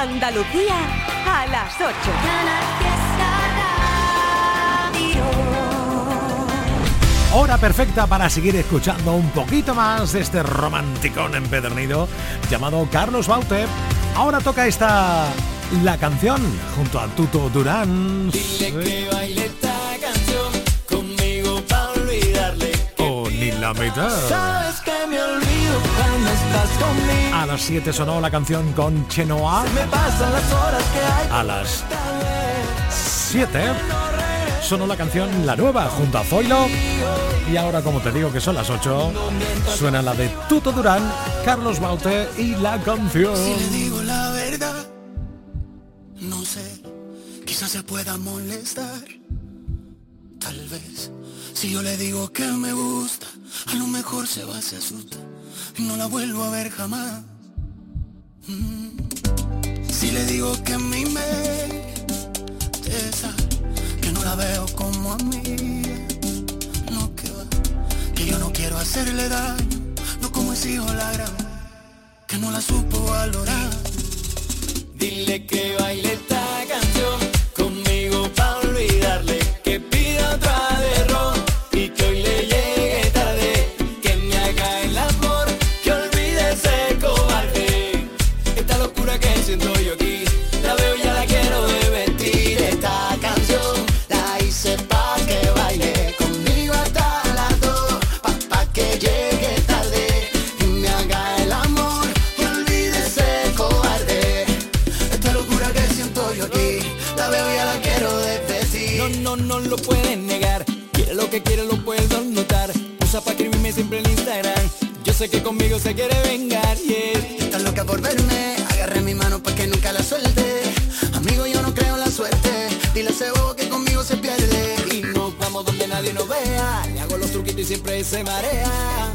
Andalucía a las 8. Hora perfecta para seguir escuchando un poquito más de este romanticón empedernido llamado Carlos Baute. Ahora toca esta la canción junto a Tuto Durán. Dile que baile esta canción conmigo para olvidarle. Oh, ni la mitad. Sabes que me conmigo. A las 7 sonó la canción con Chenoa. Me pasan las horas que hay. A las 7 sonó la canción La Nueva junto a Zoilo. Y ahora, como te digo que son las 8, suena la de Tuto Durán, Carlos Baute y la canción. Si le digo la verdad, no sé, quizás se pueda molestar. Tal vez, si yo le digo que me gusta, a lo mejor se va, se asusta y no la vuelvo a ver jamás. Mm. Si le digo que a mí me interesa, que no la veo como a mí, no que va, que yo no quiero hacerle daño, no como ese hijo la gran, que no la supo valorar. Dile que baile No, no, lo pueden negar. Quiere lo que quiere, lo puedo notar. Usa pa' escribirme siempre en Instagram. Yo sé que conmigo se quiere vengar, yeah. Está loca por verme. Agarré mi mano pa' que nunca la suelte. Amigo, yo no creo en la suerte. Dile a ese bobo que conmigo se pierde. Y nos vamos donde nadie nos vea. Le hago los truquitos y siempre se marea.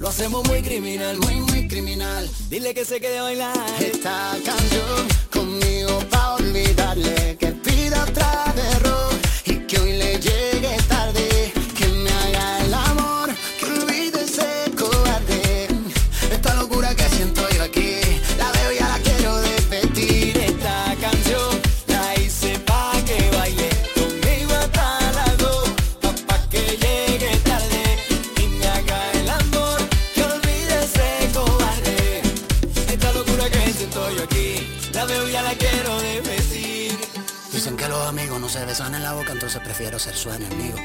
Lo hacemos muy criminal, muy, muy criminal. Dile que se quede a bailar. Esta canción conmigo pa' olvidarle. Que pida otra de ron y que hoy le llegue tarde. No besan en la boca, entonces prefiero ser su enemigo.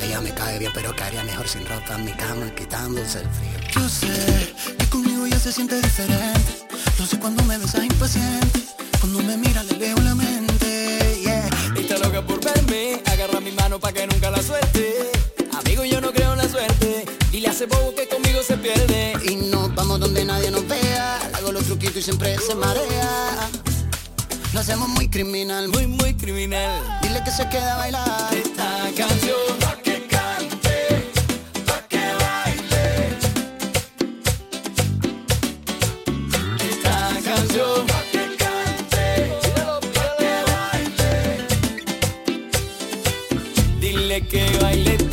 Ella me cae bien, pero caería mejor sin ropa en mi cama, quitándose el frío. Yo sé que conmigo ya se siente diferente. Lo sé cuando me besa impaciente. Cuando me mira le leo la mente. Yeah. Está loca por verme, agarra mi mano pa' que nunca la suelte. Amigo, yo no creo en la suerte. Dile a ese bobo que conmigo se pierde. Y nos vamos donde nadie nos vea. Hago los truquitos y siempre se marea. Lo hacemos muy criminal, muy, muy criminal. Dile que se queda a bailar esta canción. Pa' que cante, pa' que baile. Esta canción. Pa' que cante, pa' que baile. Dile que baile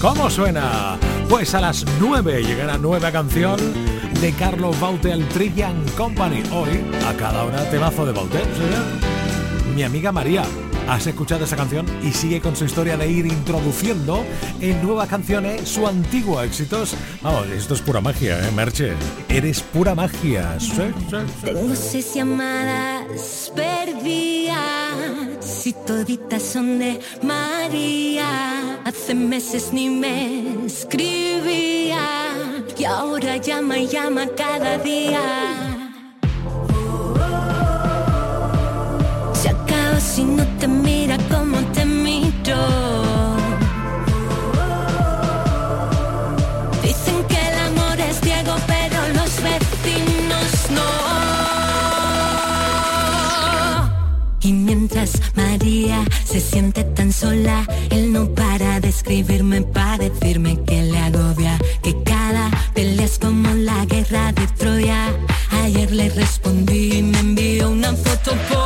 ¿cómo suena? Pues a las 9 llegará nueva canción de Carlos Baute al Trillian Company. Hoy, a cada hora, temazo de Baute. Mi amiga María, ¿has escuchado esa canción? Y sigue con su historia de ir introduciendo en nuevas canciones su antiguo éxitos. Vamos, esto es pura magia, ¿eh, Merche? Eres pura magia. Sí, sí, sí. Tengo seis llamadas perdidas y toditas son de María. Hace meses ni me escribía y ahora llama y llama cada día. Se acaba si no te mira como te miro. mientras pero siente tan sola. Él no para de escribirme para decirme que le agobia, que cada pelea es como la guerra de Troya. Ayer le respondí y me envió una foto por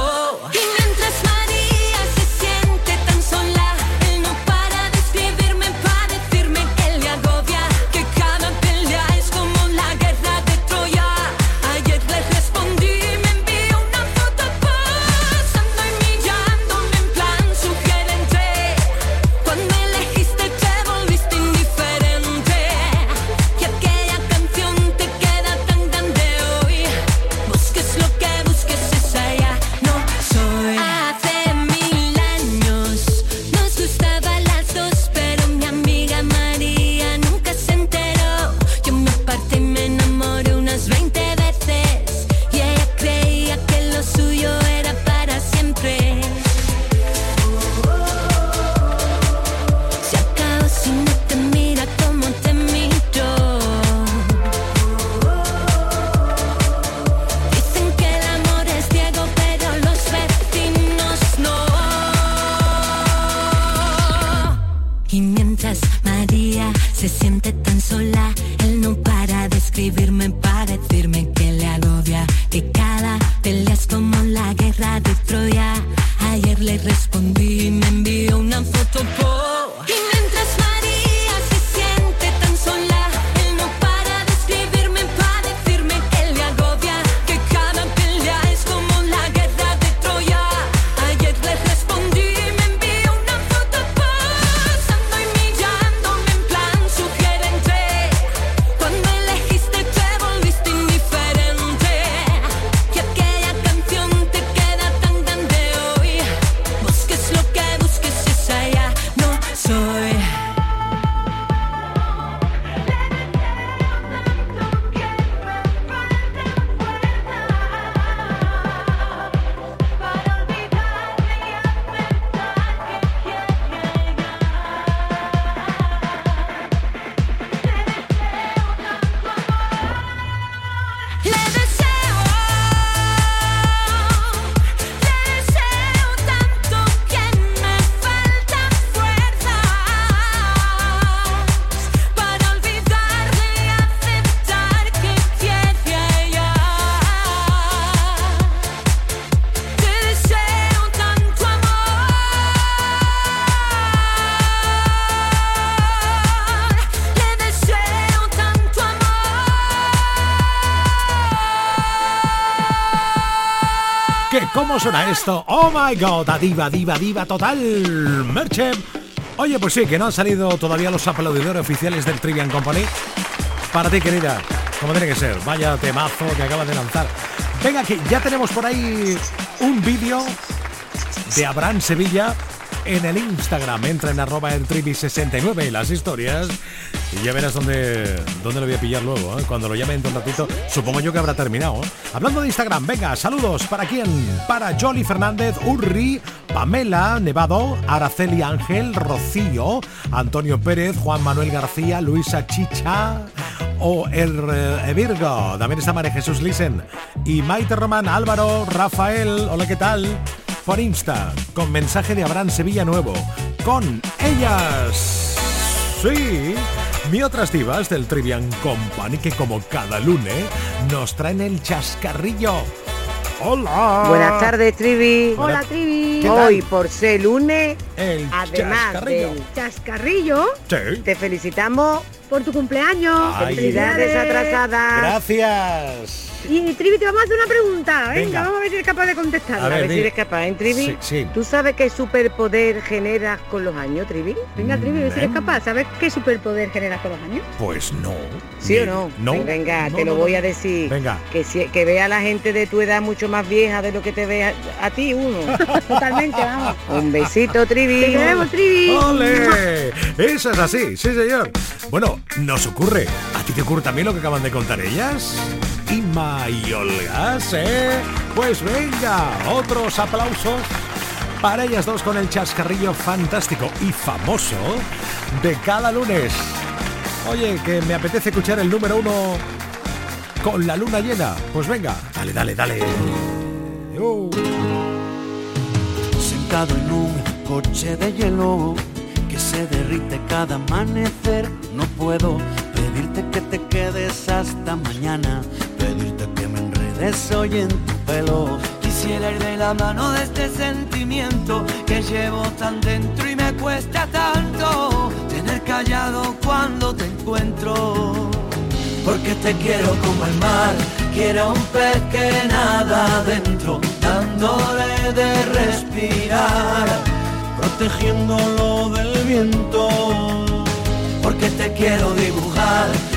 suena esto? ¡Oh my god! A diva, diva, diva total. Merche. Oye, pues sí, que no han salido todavía los aplaudidores oficiales del Trivian Company. Para ti, querida, como tiene que ser. Vaya temazo que acaba de lanzar. Venga, que ya tenemos por ahí un vídeo de Abraham Sevilla en el Instagram. Entra en arroba el trivi69 las historias y ya verás dónde, dónde lo voy a pillar luego. ¿eh? Cuando lo llame en un ratito, supongo yo que habrá terminado. ¿eh? Hablando de Instagram, venga, saludos. ¿Para quién? Para Jolly Fernández, Urri, Pamela, Nevado, Araceli Ángel, Rocío, Antonio Pérez, Juan Manuel García, Luisa Chicha o el eh, Virgo. También está María Jesús Lisen. Y Maite Román, Álvaro, Rafael. Hola, ¿qué tal? Por Insta, con mensaje de Abraham Sevilla Nuevo. Con ellas. Sí mi otras divas del Trivian Company que como cada lunes nos traen el chascarrillo. Hola. Buenas tardes, Trivi. Hola, Trivi. Hoy, por ser lunes, el además chascarrillo. del chascarrillo, sí. te felicitamos por tu cumpleaños. Ay. Felicidades atrasadas. Gracias. Y Trivi, te vamos a hacer una pregunta. Venga, Venga. vamos a ver si eres capaz de contestar. A A ver, ver si eres capaz, ¿eh, Trivi? Sí, sí. ¿Tú sabes qué superpoder generas con los años, Trivi? Venga, Trivi, a ver si eres Mm. capaz. ¿Sabes qué superpoder generas con los años? Pues no. ¿Sí o no? No. Venga, No, te lo no, voy a decir. Venga. Que, si- que vea a la gente de tu edad mucho más vieja de lo que te ve a, a ti uno. Totalmente, vamos. Un besito, Trivi. Te queremos, Trivi. ¡Ole! Eso es así, sí señor. Bueno, nos ocurre. ¿A ti te ocurre también lo que acaban de contar ellas? Y Olga, ¿eh? Pues venga, otros aplausos para ellas dos con el chascarrillo fantástico y famoso de cada lunes. Oye, que me apetece escuchar el número uno con la luna llena. Pues venga, dale, dale, dale. Sentado en un coche de hielo que se derrite cada amanecer. No puedo pedirte que te quedes hasta mañana, pedirte que me enredes hoy en tu pelo. Quisiera ir de la mano de este sentimiento que llevo tan dentro y me cuesta tanto tener callado cuando te encuentro. Porque te quiero como el mar, quiero un pez que nada adentro, dándole de respirar, protegiéndolo del viento. Porque te quiero dibujar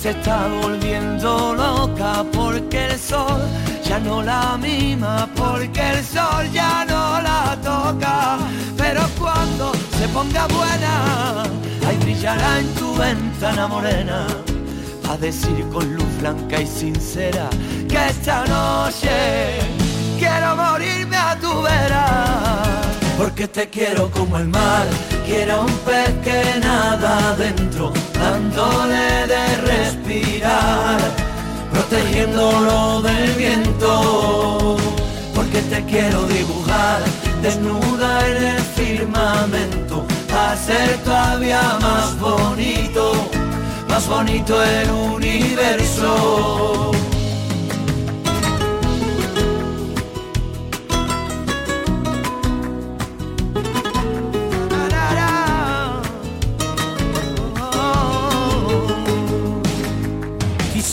se está volviendo loca porque el sol ya no la mima, porque el sol ya no la toca. Pero cuando se ponga buena, ahí brillará en tu ventana morena a decir con luz blanca y sincera que esta noche quiero morirme a tu vera. Porque te quiero como el mar, quiero un pez que nada adentro, dándole de respirar, protegiéndolo del viento. Porque te quiero dibujar desnuda en el firmamento, a ser todavía más bonito más bonito el universo.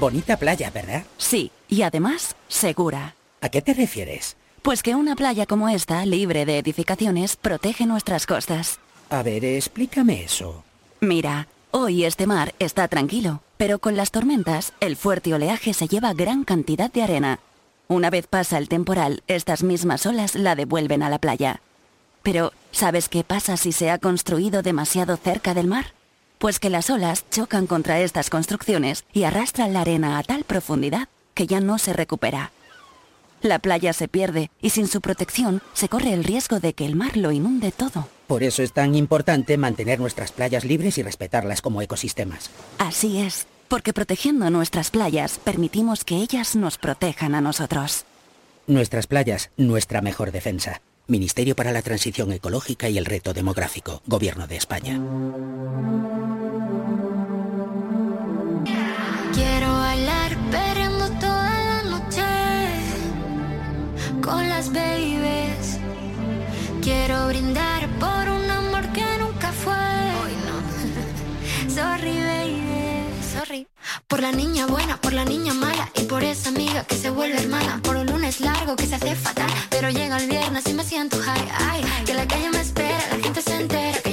Bonita playa, ¿verdad? Sí, y además, segura. ¿A qué te refieres? Pues que una playa como esta, libre de edificaciones, protege nuestras costas. A ver, explícame eso. Mira, hoy este mar está tranquilo, pero con las tormentas, el fuerte oleaje se lleva gran cantidad de arena. Una vez pasa el temporal, estas mismas olas la devuelven a la playa. Pero, ¿sabes qué pasa si se ha construido demasiado cerca del mar? Pues que las olas chocan contra estas construcciones y arrastran la arena a tal profundidad que ya no se recupera. La playa se pierde y sin su protección se corre el riesgo de que el mar lo inunde todo. Por eso es tan importante mantener nuestras playas libres y respetarlas como ecosistemas. Así es, porque protegiendo nuestras playas permitimos que ellas nos protejan a nosotros. Nuestras playas, nuestra mejor defensa. Ministerio para la Transición Ecológica y el Reto Demográfico, Gobierno de España. Quiero Por la niña buena, por la niña mala y por esa amiga que se vuelve hermana. Por un lunes largo que se hace fatal, pero llega el viernes y me siento high, ay, que la calle me espera, la gente se entera.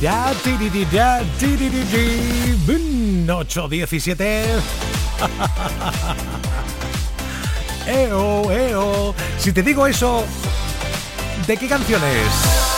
ya, ti di di ya, ti di di di, 8, 17. Eo, eo, si te digo eso, ¿de qué canciones?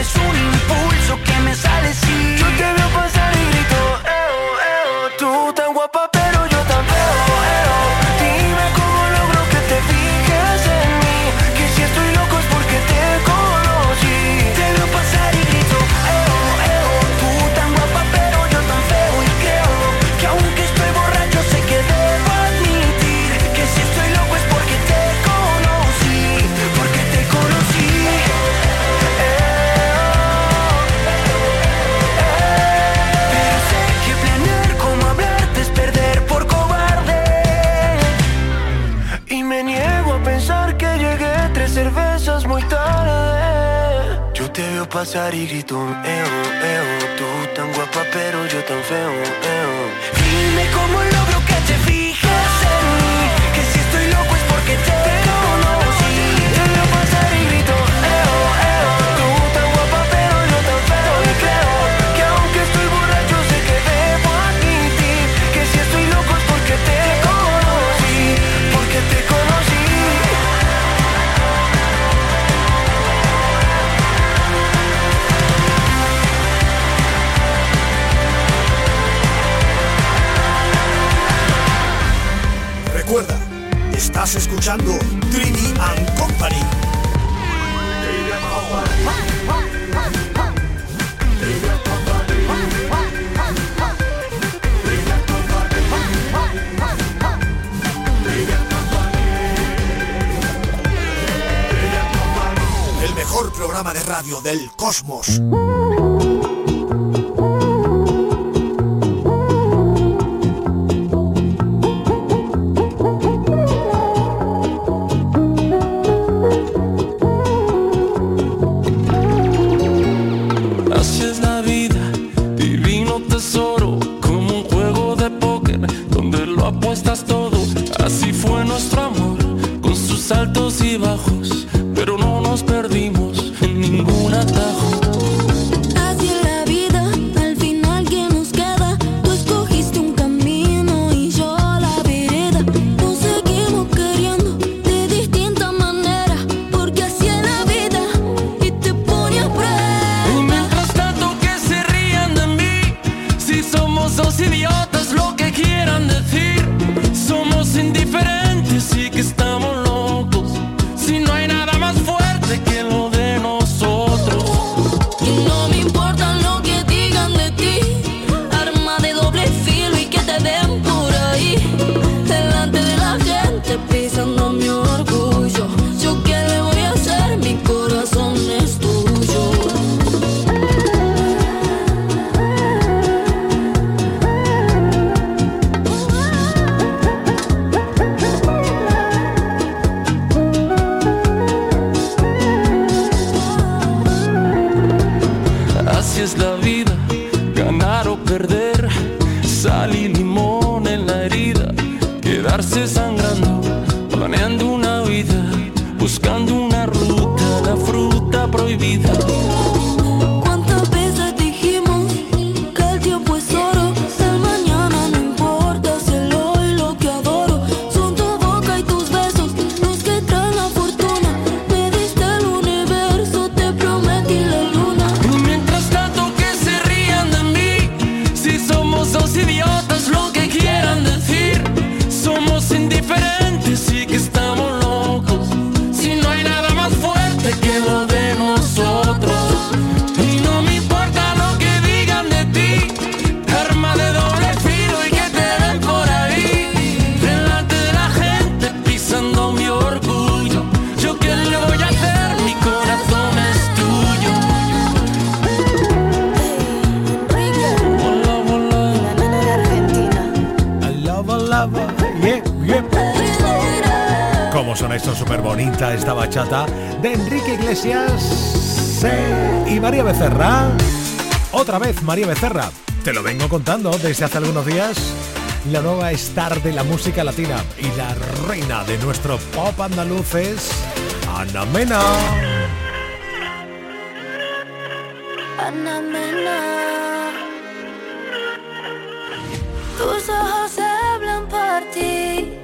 es un impulso pasar y grito eo, eh, oh, eo. Eh, oh. Tú tan guapa, pero yo tan feo, eo. Dime cómo logro Estás escuchando Trivi and Company. El mejor programa de radio del cosmos. Becerra. Otra vez María Becerra. Te lo vengo contando desde hace algunos días. La nueva star de la música latina y la reina de nuestro pop andaluz es Ana Mena. Ana Mena. Tus ojos hablan por ti.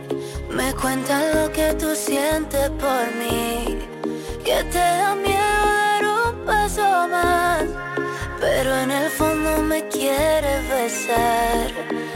Me cuentan lo que tú sientes por mí. Que te da pero en el fondo me quiere besar.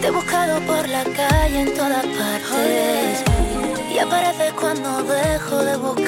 Te he buscado por la calle en todas partes, y apareces cuando dejo de buscar.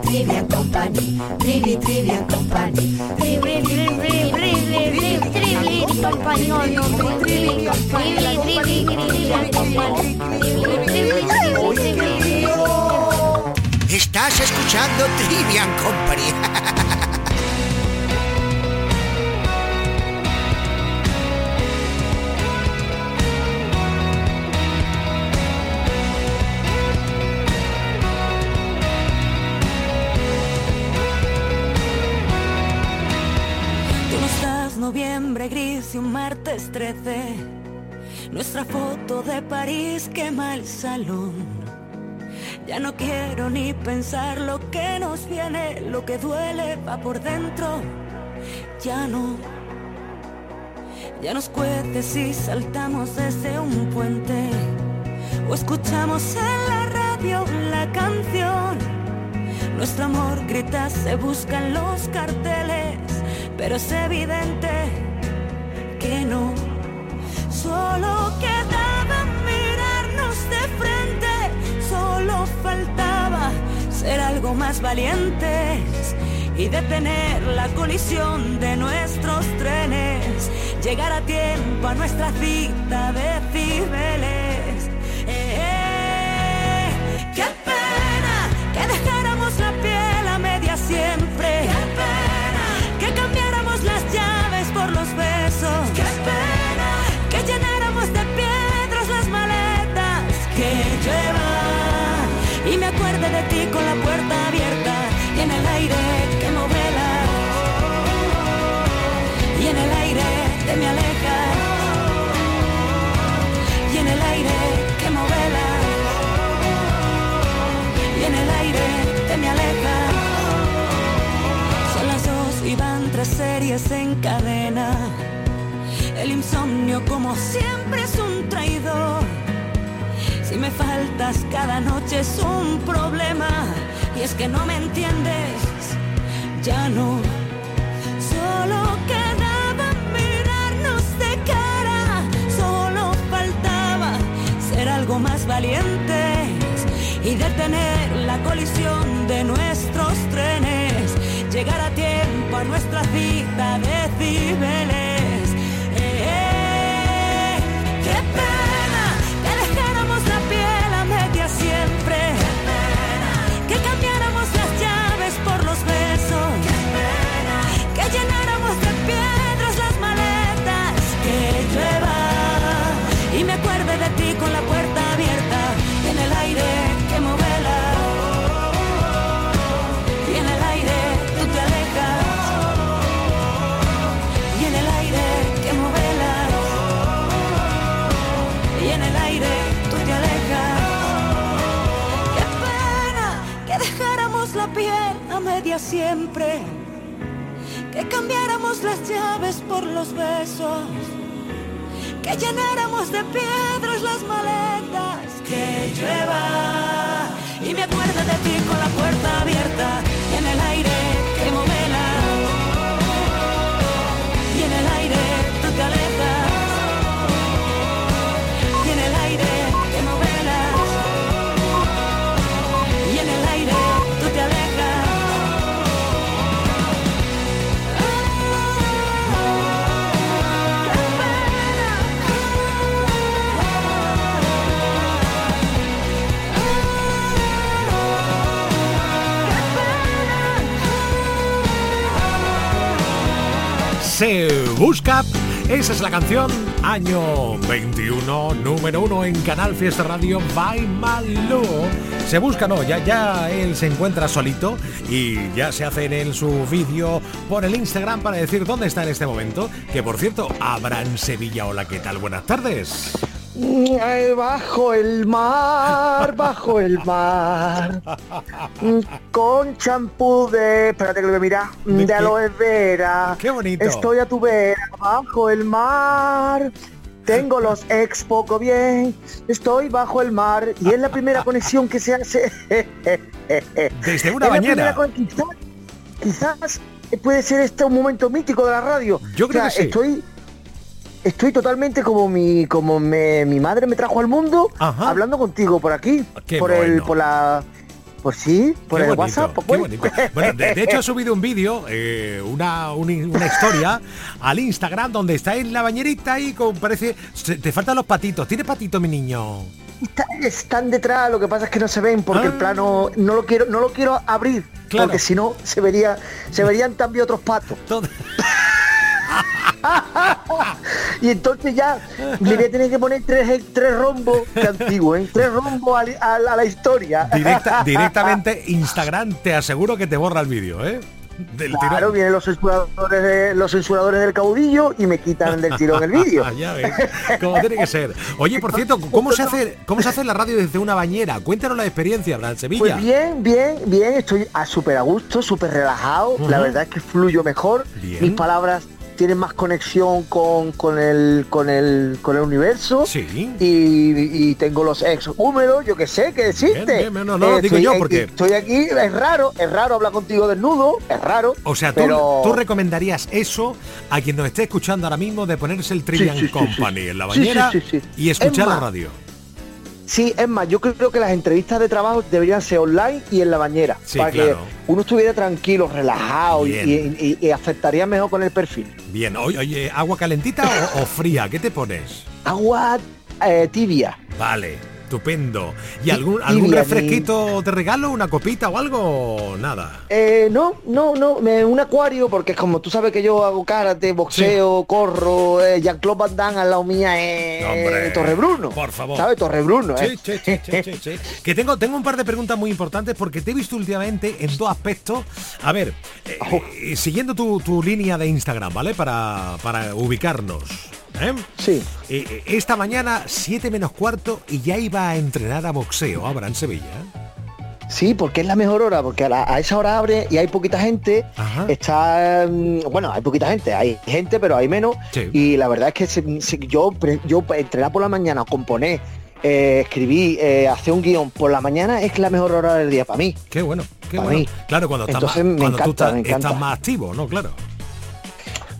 Trivi, Trivian Company, Trivi, Trivian Company, Trivi, Trivi, Trivi, Company, Trivi, Trivi, Trivian Company, Estás escuchando Trivian Company. noviembre gris y un martes 13. Nuestra foto de París quema el salón. Ya no quiero ni pensar lo que nos viene, lo que duele va por dentro. Ya no. Ya nos cuece si saltamos desde un puente o escuchamos en la radio la canción. Nuestro amor grita, se busca en los carteles, pero es evidente que no. Solo quedaba mirarnos de frente, solo faltaba ser algo más valientes y detener la colisión de nuestros trenes, llegar a tiempo a nuestra cita de Cibeles. Eh, eh, ¡Qué pena que dejáramos la piel a media siempre! Series en cadena. El insomnio como siempre es un traidor. Si me faltas cada noche es un problema. Y es que no me entiendes, ya no. Solo quedaba mirarnos de cara. Solo faltaba ser algo más valientes y detener la colisión de nuestros trenes. Llegar a tiempo a nuestra cita de siempre. Que cambiáramos las llaves por los besos. Que llenáramos de piedras las maletas. Que llueva. Y me acuerdo de ti con la puerta abierta. En el aire Se busca Esa es la canción año 21, número uno en Canal Fiesta Radio by Malú. Se busca, no, ya, ya él se encuentra solito y ya se hace en él su vídeo por el Instagram para decir dónde está en este momento. Que por cierto, Abraham Sevilla, hola, ¿qué tal? Buenas tardes. Bajo el mar, bajo el mar, con champú de, espérate que lo voy a mirar, ¿De de, aloe vera. Qué bonito. Estoy a tu vera, bajo el mar. Tengo los ex poco bien, estoy bajo el mar y es la primera conexión que se hace. Desde una bañera. Quizás, quizás puede ser este un momento mítico de la radio. Yo creo O sea, que sí. Estoy Estoy totalmente como mi como me- mi madre me trajo al mundo Ajá. hablando contigo por aquí, Qué por el bueno. por la por sí, por Qué el bonito, WhatsApp. pues, qué bueno. bonito. Bueno, de, de hecho ha subido un vídeo, eh, una, un- una historia al Instagram donde está en la bañerita y con parece se- te faltan los patitos. ¿Tiene patito mi niño? Está- están detrás, lo que pasa es que no se ven porque el plano no lo quiero no lo quiero abrir Ah. Claro. porque si no se vería se verían también otros patos. Y entonces ya le voy a tener que poner tres, tres rombos, que antiguo, ¿eh? tres rombos a, la- a la historia. Directa- directamente Instagram te aseguro que te borra el vídeo, ¿eh? Del Claro, tirón. vienen los censuradores, de- los censuradores del caudillo y me quitan del tirón el vídeo. ya ves, como tiene que ser. Oye, por cierto, ¿cómo se hace cómo se hace la radio desde una bañera? Cuéntanos la experiencia, Abraham Sevilla. Pues bien, bien, bien, estoy a súper a gusto, súper relajado. La verdad es que fluyo mejor. Bien. Mis palabras tienen más conexión con, con el con el con el universo. Sí. Y, y tengo los ex húmedos, yo que sé, que. Bien, bien, no, no, lo digo estoy, yo eh, porque- estoy aquí, es raro, es raro hablar contigo desnudo, es raro. O sea, ¿tú, pero... tú recomendarías eso a quien nos esté escuchando ahora mismo de ponerse el Trillian sí, sí, Company sí. en la bañera y escuchar Es la radio? Sí, es más, yo creo que las entrevistas de trabajo deberían ser online y en la bañera. Sí, para claro. que uno estuviera tranquilo, relajado y, aceptaría mejor con el perfil. Bien, oye, oye, ¿agua calentita o, o fría? ¿Qué te pones? Agua eh, tibia. Vale, estupendo. ¿Y algún, algún refresquito te regalo? ¿Una copita o algo? Nada. Eh, no, no, no, me- un acuario, porque es como tú sabes que yo hago karate, boxeo, corro, eh, Jean-Claude Van Damme al lado mía es Hombre, Torrebruno. por favor. ¿Sabes? Torrebruno, Sí, ¿eh? sí, sí, sí. Que tengo, tengo un par de preguntas muy importantes porque te he visto últimamente en dos aspectos. A ver, eh, eh, siguiendo tu, tu línea de Instagram, ¿vale? Para, para ubicarnos. ¿Eh? Sí. Eh, eh, esta mañana, 7 menos cuarto, y ya iba a entrenar a boxeo, Abraham Sevilla. Sí, porque es la mejor hora, porque a, la- a esa hora abre y hay poquita gente. Está, mm, bueno, hay poquita gente, hay gente, pero hay menos. Sí. Y la verdad es que se- se- yo, yo entrenar por la mañana, componer, eh, escribir, eh, hacer un guion por la mañana es la mejor hora del día para mí. Qué bueno, qué Para bueno. mí. Claro, cuando, estás Entonces más- cuando tú encanta, estás, encanta. estás más activo, ¿no? Claro.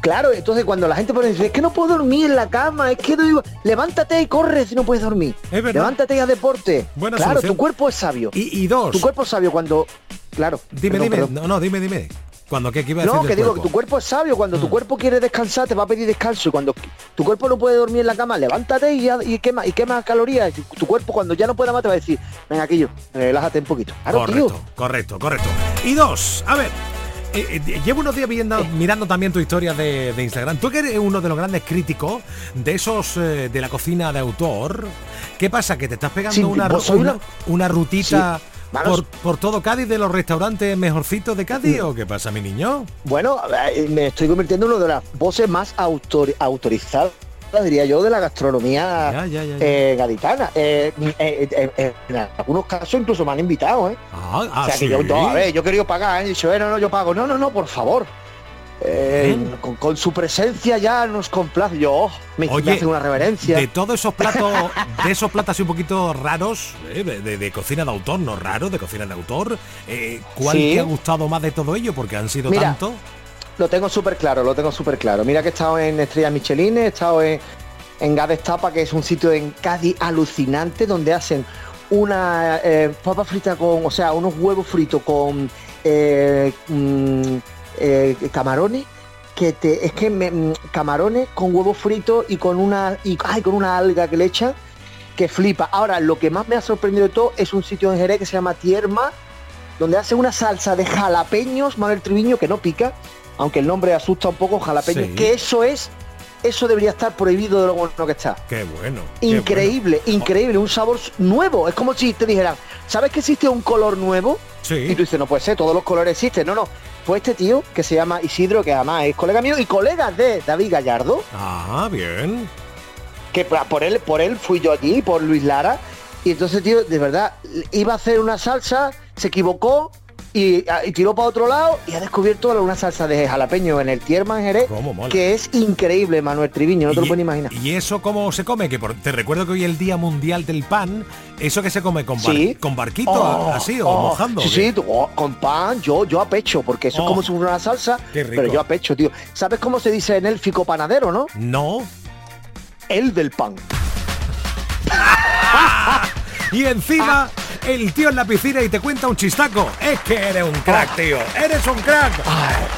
Claro, entonces cuando la gente pone, dice, es que no puedo dormir en la cama, es que no digo, levántate y corre si no puedes dormir. Es verdad. Levántate y haz deporte. Buena claro, solución. tu cuerpo es sabio. Y, y dos. Tu cuerpo es sabio cuando. Claro. Dime, perdón, dime. perdón. No, no, dime, dime. Cuando qué, qué iba a No, que digo que cuerpo? tu cuerpo es sabio. Cuando tu cuerpo quiere descansar, te va a pedir descanso. Y cuando tu cuerpo no puede dormir en la cama, levántate y, y quema, y quema calorías. Tu cuerpo cuando ya no pueda más te va a decir, venga, aquí yo, relájate un poquito. Claro, correcto, tío. correcto, correcto. Y dos, a ver, eh, eh, llevo unos días viendo, mirando también tu historia de, de Instagram. Tú que eres uno de los grandes críticos de esos eh, de la cocina de autor, ¿qué pasa? ¿Que te estás pegando Sí, una, una, rutita Sí. Por, por todo Cádiz de los restaurantes mejorcitos de Cádiz o qué pasa, mi niño? Bueno, eh, me estoy convirtiendo en una de las voces más autor- autorizadas, diría yo, de la gastronomía Ya, ya, ya, ya. eh, gaditana. Eh, eh, en algunos casos incluso me han invitado, ¿eh? Ah, o ah, sea, sí. que yo, no, a ver, yo querido pagar. He dicho, no, no, yo pago. No, no, no, por favor. Eh, con, con su presencia ya nos complace. Yo, oh, me, me Oye, hace una reverencia. De todos esos platos, de esos platos así un poquito raros, eh, de, de- de cocina de autor, no raro, de cocina de autor, eh, ¿cuál Sí. te ha gustado más de todo ello? Porque han sido Mira, tanto. Lo tengo súper claro, lo tengo súper claro. Mira que he estado en Estrellas Michelin, he estado en, en Gades Tapa, que es un sitio en Cádiz alucinante, donde hacen una eh, papa frita con, o sea, unos huevos fritos con eh, mm, eh, camarones, que es que mm, camarones con huevos fritos y con una, y, ay, con una alga que le echan, que flipa. Ahora, lo que más me ha sorprendido de todo es un sitio en Jerez que se llama Tierma, donde hace una salsa de jalapeños, Manuel Triviño, que no pica, aunque el nombre asusta un poco, jalapeños, Sí. que eso es eso debería estar prohibido de lo bueno que está. Qué bueno. Increíble, increíble, un sabor nuevo. Es como si te dijeran, ¿sabes que existe un color nuevo? Sí. Y tú dices, no puede ser, todos los colores existen. No, no. Pues este tío, que se llama Isidro, que además es colega mío y colega de David Gallardo, Ah, bien. que por él, por él fui yo allí, por Luis Lara. Y entonces, tío, de verdad, iba a hacer una salsa, se equivocó y, y tiró para otro lado y ha descubierto una salsa de jalapeño en el Tierman Jerez, que es increíble, Manuel Triviño, no te lo puedes imaginar. ¿Y eso cómo se come? Que por- te recuerdo que hoy es el Día Mundial del Pan. ¿Eso que se come con, bar- Sí. con barquito Oh, así o oh, mojando? Sí, sí, tú, oh, con pan, yo, yo a pecho, porque eso es como si fuera una salsa, pero yo a pecho, tío. ¿Sabes cómo se dice en élfico panadero, no? No. El del pan. Y encima, el tío en la piscina y te cuenta un chistaco. Es que eres un crack, tío. Eres un crack.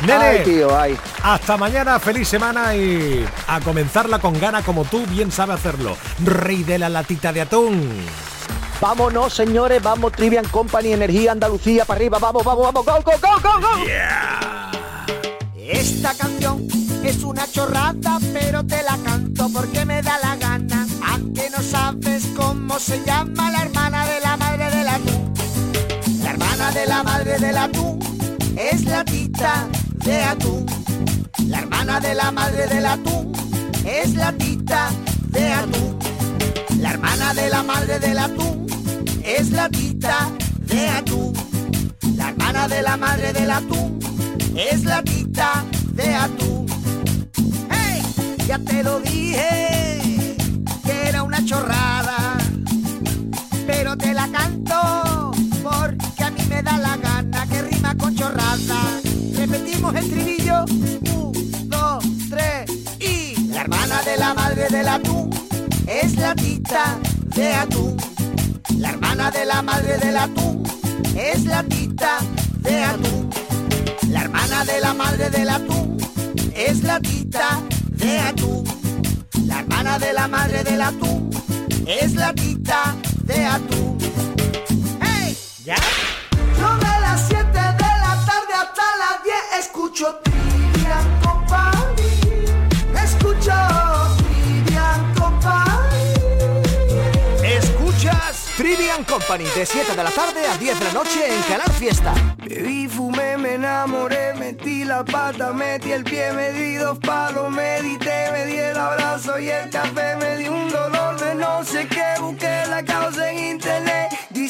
Nene, Ay, tío, ay. hasta mañana, feliz semana y a comenzarla con gana como tú bien sabes hacerlo. Rey de la latita de atún. Vámonos, señores, vamos, Trivian Company, Energía Andalucía, para arriba, vamos, vamos, vamos, go, go, go, go, go. Esta canción es una chorrada, pero te la canto porque me da la gana. Aunque no sabes cómo se llama la hermana de la de la madre del atún es la tita de atún. La hermana de la madre del atún es la tita de atún. La hermana de la madre del atún es la tita de atún. La hermana de la madre del atún es la tita de atún. ¡Hey! Ya te lo dije que era una chorrada, pero te la canto porque a mí me da la gana que rima con chorrada. Repetimos el trinillo, un, dos, tres y la hermana de la madre del atún es la tita de atún. La hermana de la madre del atún es la tita de atún. La hermana de la madre del atún es la tita de atún. La hermana de la madre del atún es la tita de atún. ¿Ya? Yo de las 7 de la tarde hasta las 10 escucho Trivian Company. Escucho Trivian Company. Escuchas Trivian Company de 7 de la tarde a 10 de la noche en Canal Fiesta. Bebí, fumé, me enamoré, metí la pata, metí el pie, me di dos palos, medité, me di el abrazo y el café, me di un dolor de no sé qué, busqué la causa en internet,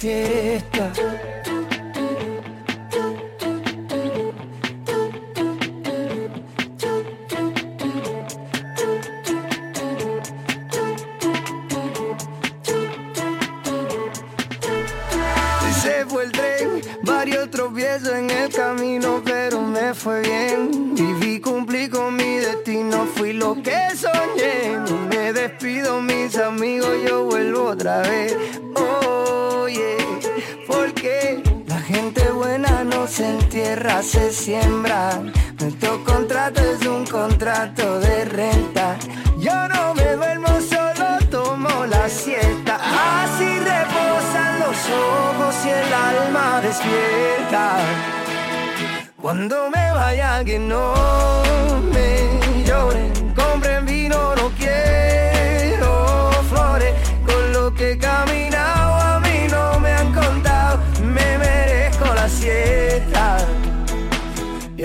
fiesta. Se fue el tren, varios tropiezos en el camino, pero me fue bien. Viví, cumplí con mi destino, fui lo que soñé. Me despido, mis amigos, yo vuelvo otra vez. La gente buena no se entierra, se siembra. Nuestro contrato es un contrato de renta. Yo no me duermo, solo tomo la siesta. Así reposan los ojos y el alma despierta. Cuando me vaya que no me lloren, compren vino, no quiero flores. Con lo que he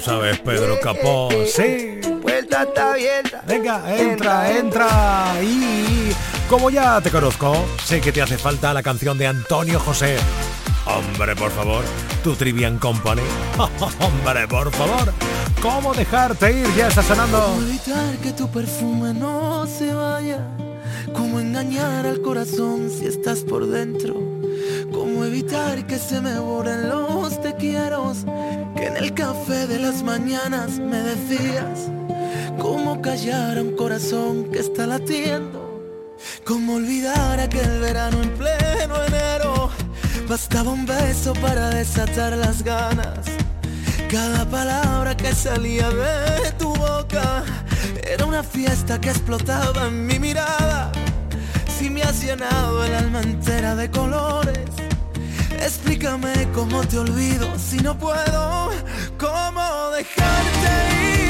Lo sabes, Pedro Capó? Sí. Puerta está abierta. Venga, entra, entra. Y como ya te conozco, sé que te hace falta la canción de Antonio José. Hombre, por favor, tu Trivian Company. Hombre, por favor. ¿Cómo dejarte ir? Ya está sonando. ¿Cómo evitar que tu perfume no se vaya? ¿Cómo engañar al corazón si estás por dentro? ¿Cómo evitar que se me borren los te quiero? En el café de las mañanas me decías. ¿Cómo callar a un corazón que está latiendo? ¿Cómo olvidar aquel verano en pleno enero? Bastaba un beso para desatar las ganas. Cada palabra que salía de tu boca era una fiesta que explotaba en mi mirada. Si me has llenado el alma entera de colores, explícame cómo te olvido si no puedo. ¿Cómo dejarte ir?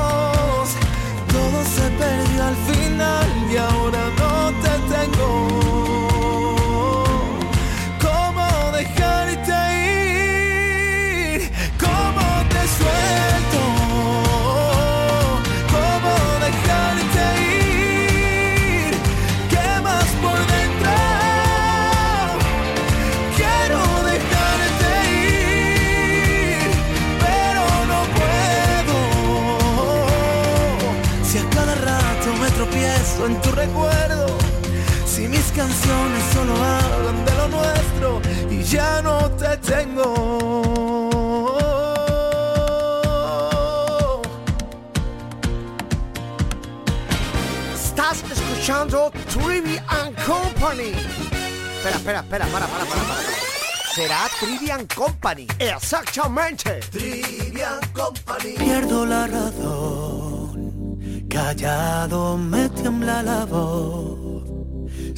Todo se perdió al final y ahora no te tengo. Canciones solo hablan de lo nuestro y ya no te tengo. Estás escuchando Trivian Company. Espera, espera, espera, para, para, para, para. Será Trivian Company. Exactamente. Trivian Company. Pierdo la razón, callado me tiembla la voz.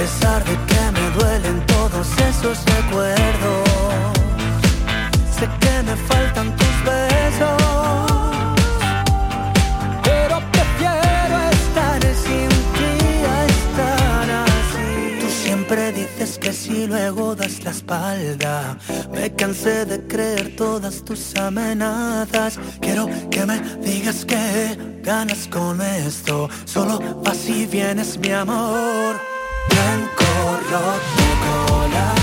A pesar de que me duelen todos esos recuerdos, sé que me faltan tus besos. Pero prefiero estar sin ti a estar así. Tú siempre dices que si luego das la espalda. Me cansé de creer todas tus amenazas. Quiero que me digas que ganas con esto. Solo vas y vienes, mi amor. Lord, you call us.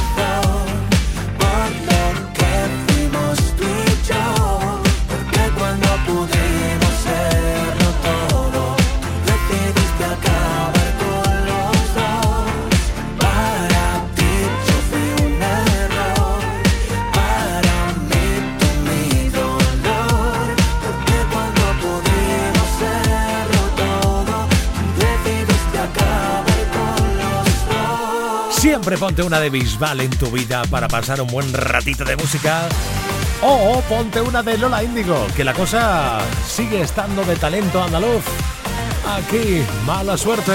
siempre ponte una de Bisbal en tu vida para pasar un buen ratito de música. O ponte una de Lola Índigo, que la cosa sigue estando de talento andaluz. Aquí, mala suerte.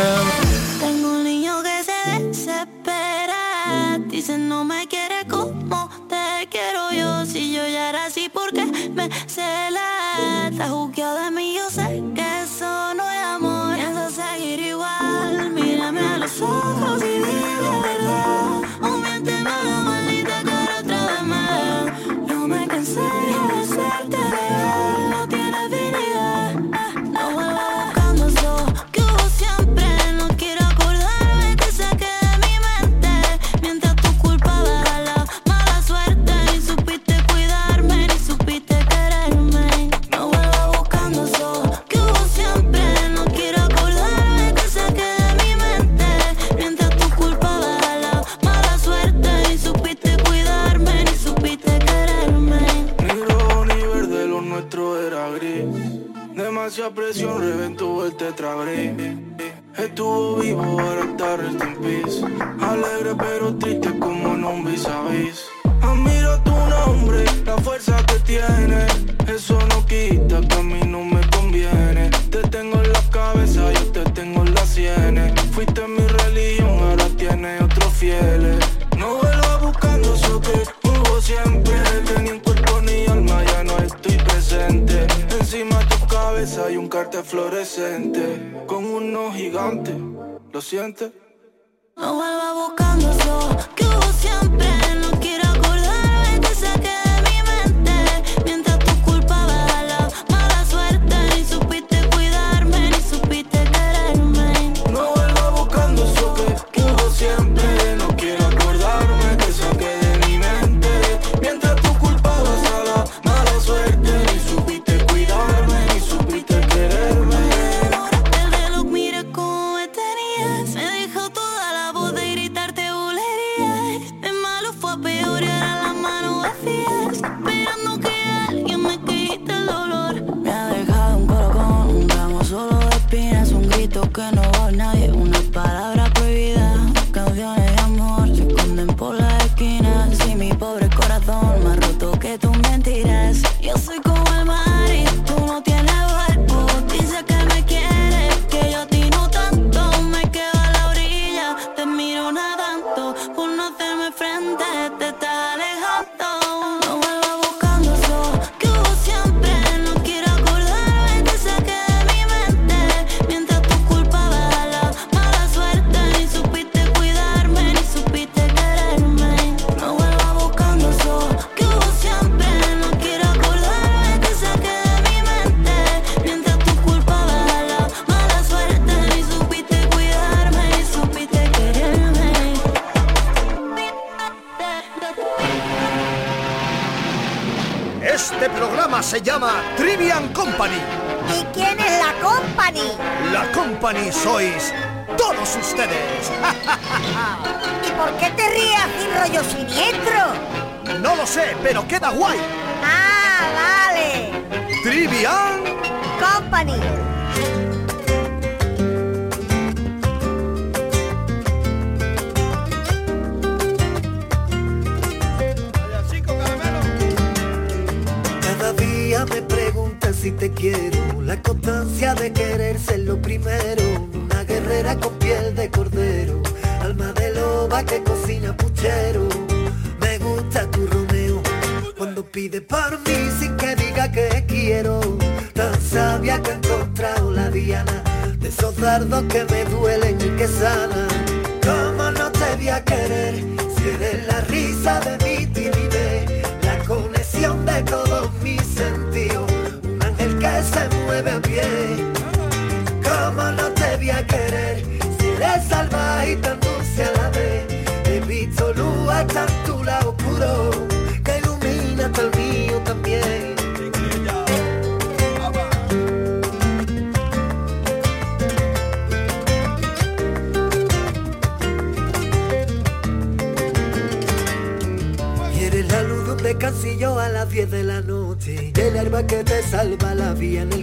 Salva la vía en el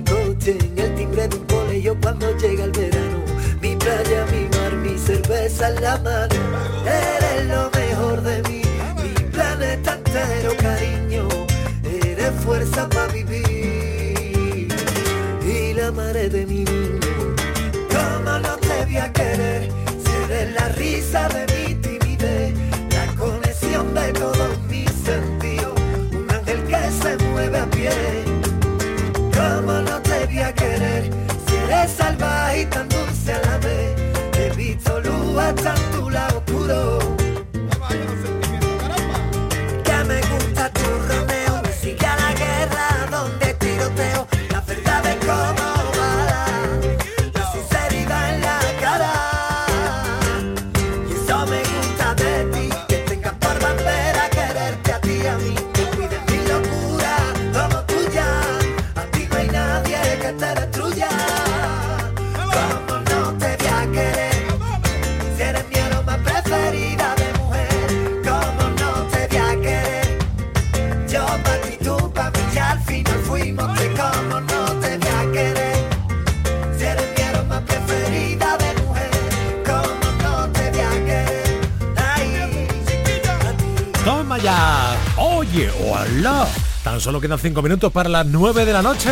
quedan cinco minutos para las 9 de la noche.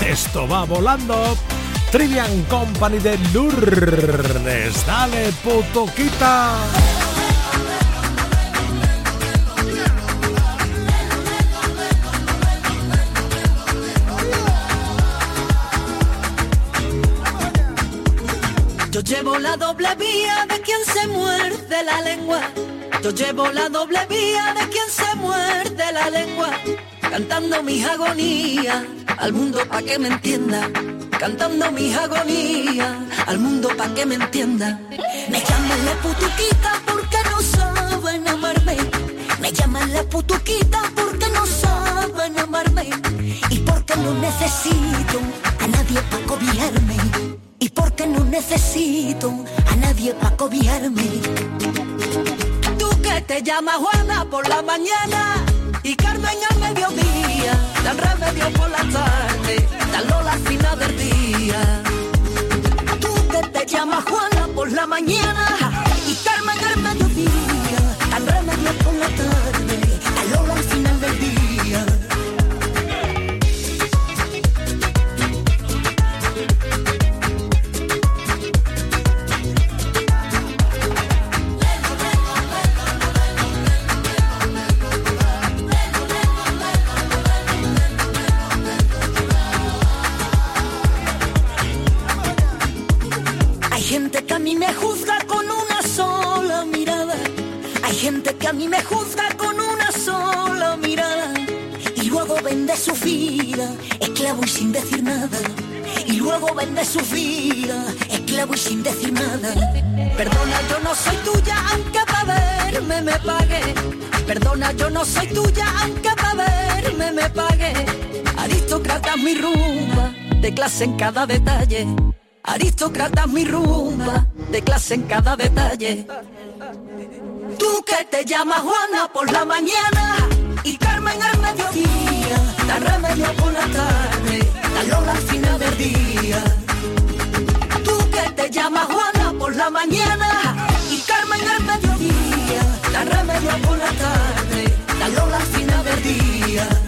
Esto va volando. Trivian Company de Lourdes. Dale, putoquita. Yo llevo la doble vía de quien se muerde la lengua. Yo llevo la doble vía de quien se muerde la lengua. Cantando mis agonías al mundo pa' que me entienda. Cantando mis agonías al mundo pa' que me entienda. Me llaman la putuquita porque no saben amarme. Me llaman la putuquita porque no saben amarme. Y porque no necesito a nadie pa' cobijarme. Y porque no necesito a nadie pa' cobijarme. Tú que te llamas Juana por la mañana y Carmen al mediodía, dan remedio por la tarde, dan Lola al del día. Tú que te llamas Juana por la mañana y Carmen al mediodía, dan remedio por la tarde, que a mí me juzga con una sola mirada. Y luego vende su vida, esclavo y sin decir nada. Y luego vende su vida, esclavo y sin decir nada. Perdona, yo no soy tuya, aunque para verme me pague. Perdona, yo no soy tuya, aunque para verme me pague. Aristócrata mi rumba, de clase en cada detalle. Aristócrata mi rumba, de clase en cada detalle. Tú que te llamas Juana por la mañana y Carmen al mediodía, la remedio por la tarde, la Lola al final del día. Tú que te llamas Juana por la mañana y Carmen al mediodía, la remedio por la tarde, la Lola al final del día.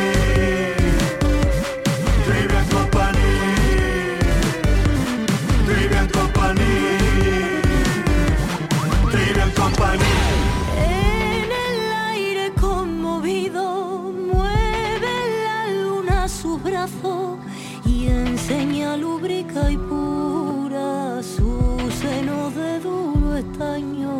su brazo y enseña lúbrica y pura su seno de duro estaño.